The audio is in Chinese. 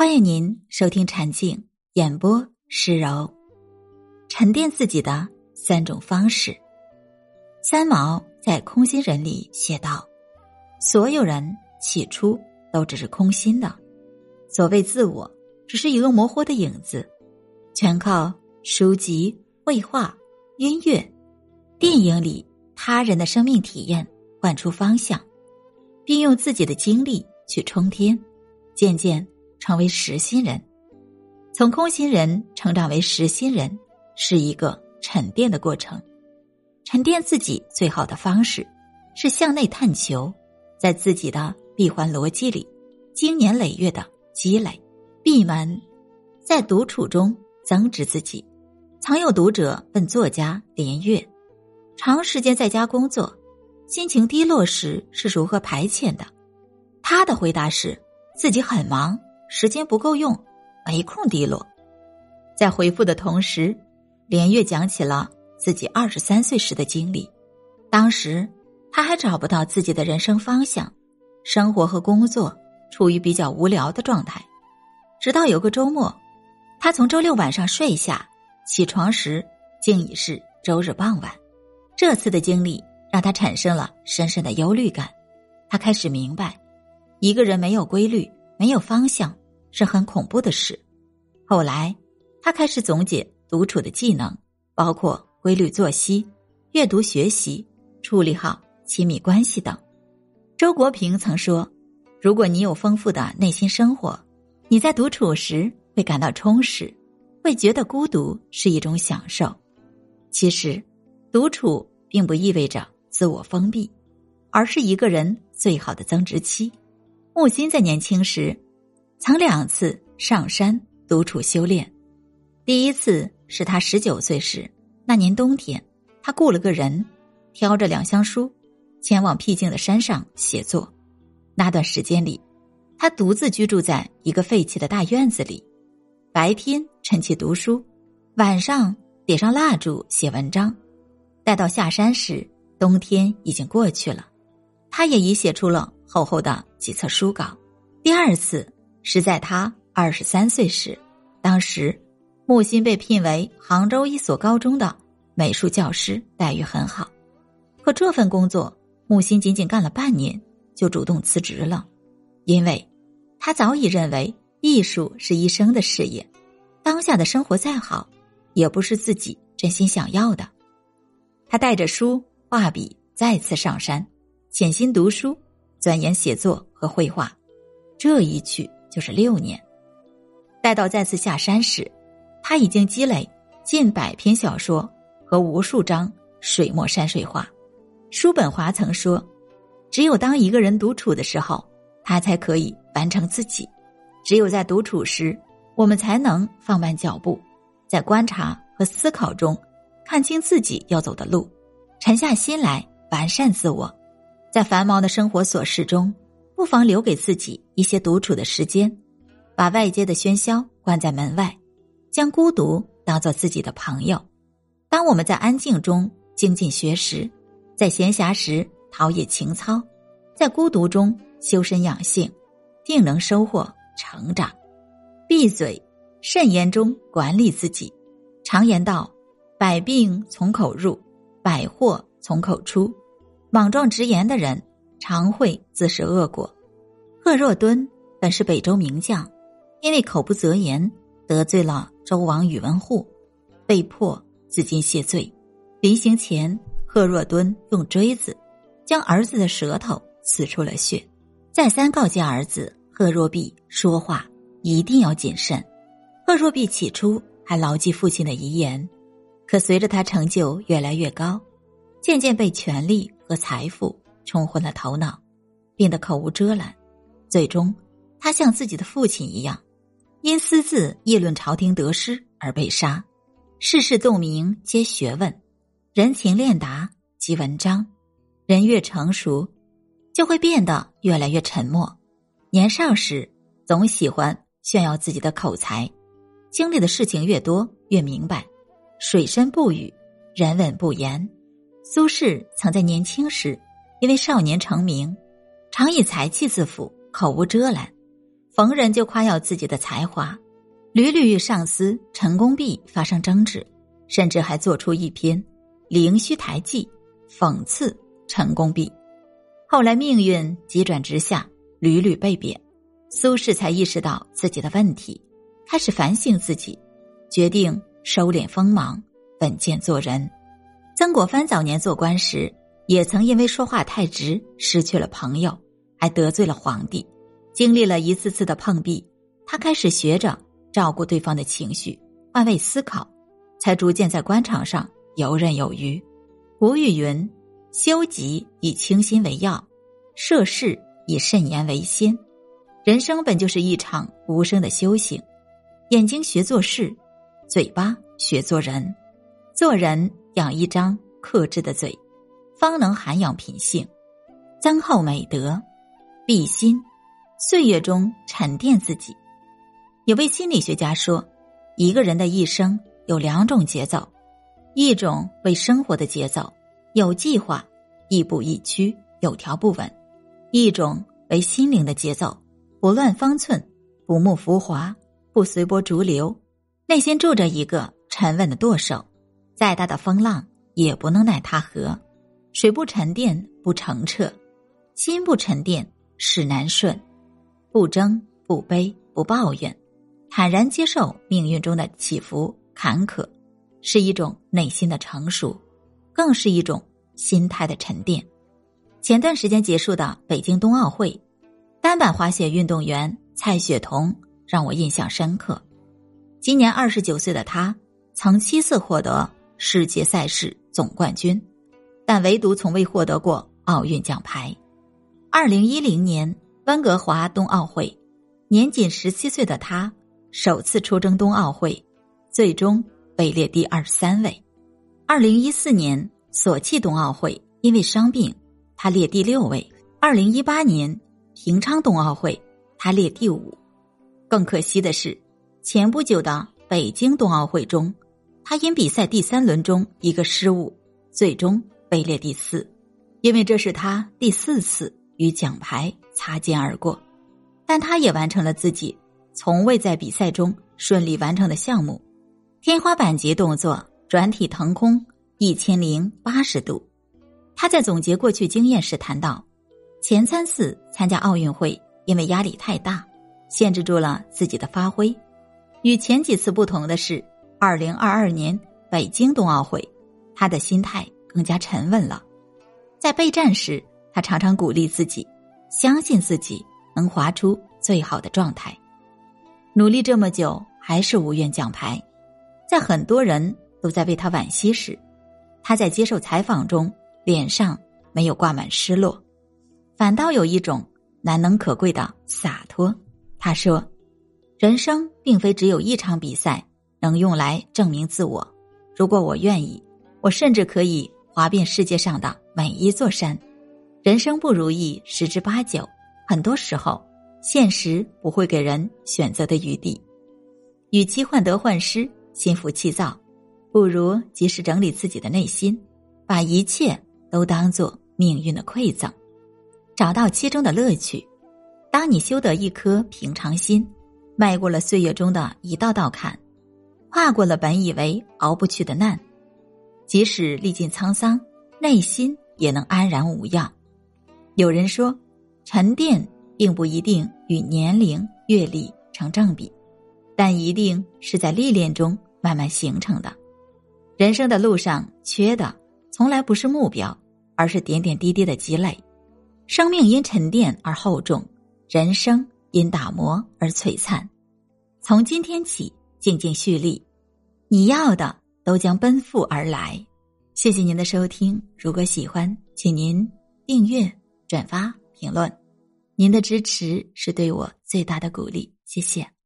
欢迎您收听禅静演播诗柔，沉淀自己的三种方式。三毛在《空心人》里写道：“所有人起初都只是空心的，所谓自我，只是一个模糊的影子，全靠书籍、绘画、音乐、电影里他人的生命体验换出方向，并用自己的经历去冲天，渐渐。”成为实心人，从空心人成长为实心人，是一个沉淀的过程。沉淀自己最好的方式，是向内探求，在自己的闭环逻辑里，经年累月的积累。闭门，在独处中增值自己。曾有读者问作家连岳，长时间在家工作，心情低落时是如何排遣的？他的回答是：自己很忙。时间不够用，没空低落。在回复的同时，连月讲起了自己二十三岁时的经历。当时他还找不到自己的人生方向，生活和工作处于比较无聊的状态。直到有个周末，他从周六晚上睡下，起床时竟已是周日傍晚。这次的经历让他产生了深深的忧虑感。他开始明白，一个人没有规律。没有方向是很恐怖的事。后来，他开始总结独处的技能，包括规律作息、阅读学习、处理好亲密关系等。周国平曾说：“如果你有丰富的内心生活，你在独处时会感到充实，会觉得孤独是一种享受。其实，独处并不意味着自我封闭，而是一个人最好的增值期。”木心在年轻时，曾两次上山独处修炼。第一次是他十九岁时，那年冬天，他雇了个人，挑着两箱书，前往僻静的山上写作。那段时间里，他独自居住在一个废弃的大院子里，白天晨起读书，晚上点上蜡烛写文章。待到下山时，冬天已经过去了，他也已写出了。厚厚的几册书稿。第二次是在他二十三岁时，当时木心被聘为杭州一所高中的美术教师，待遇很好。可这份工作，木心仅仅干了半年就主动辞职了，因为他早已认为艺术是一生的事业，当下的生活再好，也不是自己真心想要的。他带着书画笔再次上山，潜心读书。钻研写作和绘画，这一去就是六年。待到再次下山时，他已经积累近百篇小说和无数张水墨山水画。叔本华曾说：“只有当一个人独处的时候，他才可以完成自己。只有在独处时，我们才能放慢脚步，在观察和思考中看清自己要走的路，沉下心来完善自我。”在繁忙的生活琐事中，不妨留给自己一些独处的时间，把外界的喧嚣关在门外，将孤独当做自己的朋友。当我们在安静中精进学识，在闲暇时陶冶情操，在孤独中修身养性，定能收获成长。闭嘴，慎言中管理自己。常言道：“百病从口入，百祸从口出。”莽撞直言的人常会自食恶果。贺若敦本是北周名将，因为口不择言得罪了周王宇文护，被迫自尽谢罪。临行前，贺若敦用锥子将儿子的舌头刺出了血，再三告诫儿子贺若弼说话一定要谨慎。贺若弼起初还牢记父亲的遗言，可随着他成就越来越高，渐渐被权力。和财富冲昏了头脑，变得口无遮拦，最终，他像自己的父亲一样，因私自议论朝廷得失而被杀。世事洞明皆学问，人情练达即文章。人越成熟，就会变得越来越沉默。年少时总喜欢炫耀自己的口才，经历的事情越多，越明白，水深不语，人稳不言。苏轼曾在年轻时，因为少年成名，常以才气自负，口无遮拦，逢人就夸耀自己的才华，屡屡与上司陈功弼发生争执，甚至还做出一篇《灵虚台记》，讽刺陈功弼。后来命运急转直下，屡屡被贬，苏轼才意识到自己的问题，开始反省自己，决定收敛锋芒，稳健做人。曾国藩早年做官时，也曾因为说话太直，失去了朋友，还得罪了皇帝。经历了一次次的碰壁，他开始学着照顾对方的情绪，换位思考，才逐渐在官场上游刃有余。古语云。修己以清心为要，涉世以慎言为先。人生本就是一场无声的修行。眼睛学做事，嘴巴学做人。做人养一张克制的嘴，方能涵养品性，增厚美德。闭心，岁月中沉淀自己。有位心理学家说，一个人的一生有两种节奏，一种为生活的节奏。有计划，亦步亦趋，有条不紊；一种为心灵的节奏，不乱方寸，不慕浮华，不随波逐流，内心住着一个沉稳的舵手，再大的风浪也不能奈他何。水不沉淀不澄澈，心不沉淀事难顺。不争不悲不抱怨，坦然接受命运中的起伏坎坷，是一种内心的成熟，更是一种。心态的沉淀。前段时间结束的北京冬奥会，单板滑雪运动员蔡雪桐让我印象深刻。今年二十九岁的她，曾七次获得世界赛事总冠军，但唯独从未获得过奥运奖牌。二零一零年温哥华冬奥会，年仅十七岁的他首次出征冬奥会，最终位列第二十三位。二零一四年。索契冬奥会因为伤病，他列第六位。二零一八年平昌冬奥会，他列第五。更可惜的是，前不久的北京冬奥会中，他因比赛第三轮中一个失误，最终位列第四。因为这是他第四次与奖牌擦肩而过，但他也完成了自己从未在比赛中顺利完成的项目——天花板级动作转体腾空。一千零八十度，他在总结过去经验时谈到，前三次参加奥运会，因为压力太大，限制住了自己的发挥。与前几次不同的是，二零二二年北京冬奥会，他的心态更加沉稳了。在备战时，他常常鼓励自己，相信自己能滑出最好的状态。努力这么久，还是无缘奖牌，在很多人都在为他惋惜时。他在接受采访中，脸上没有挂满失落，反倒有一种难能可贵的洒脱。他说：“人生并非只有一场比赛能用来证明自我。如果我愿意，我甚至可以滑遍世界上的每一座山。人生不如意十之八九，很多时候现实不会给人选择的余地。与其患得患失、心浮气躁。”不如及时整理自己的内心，把一切都当做命运的馈赠，找到其中的乐趣。当你修得一颗平常心，迈过了岁月中的一道道坎，跨过了本以为熬不去的难，即使历尽沧桑，内心也能安然无恙。有人说，沉淀并不一定与年龄、阅历成正比，但一定是在历练中慢慢形成的。人生的路上，缺的从来不是目标，而是点点滴滴的积累。生命因沉淀而厚重，人生因打磨而璀璨。从今天起，静静蓄力，你要的都将奔赴而来。谢谢您的收听，如果喜欢，请您订阅、转发、评论。您的支持是对我最大的鼓励，谢谢。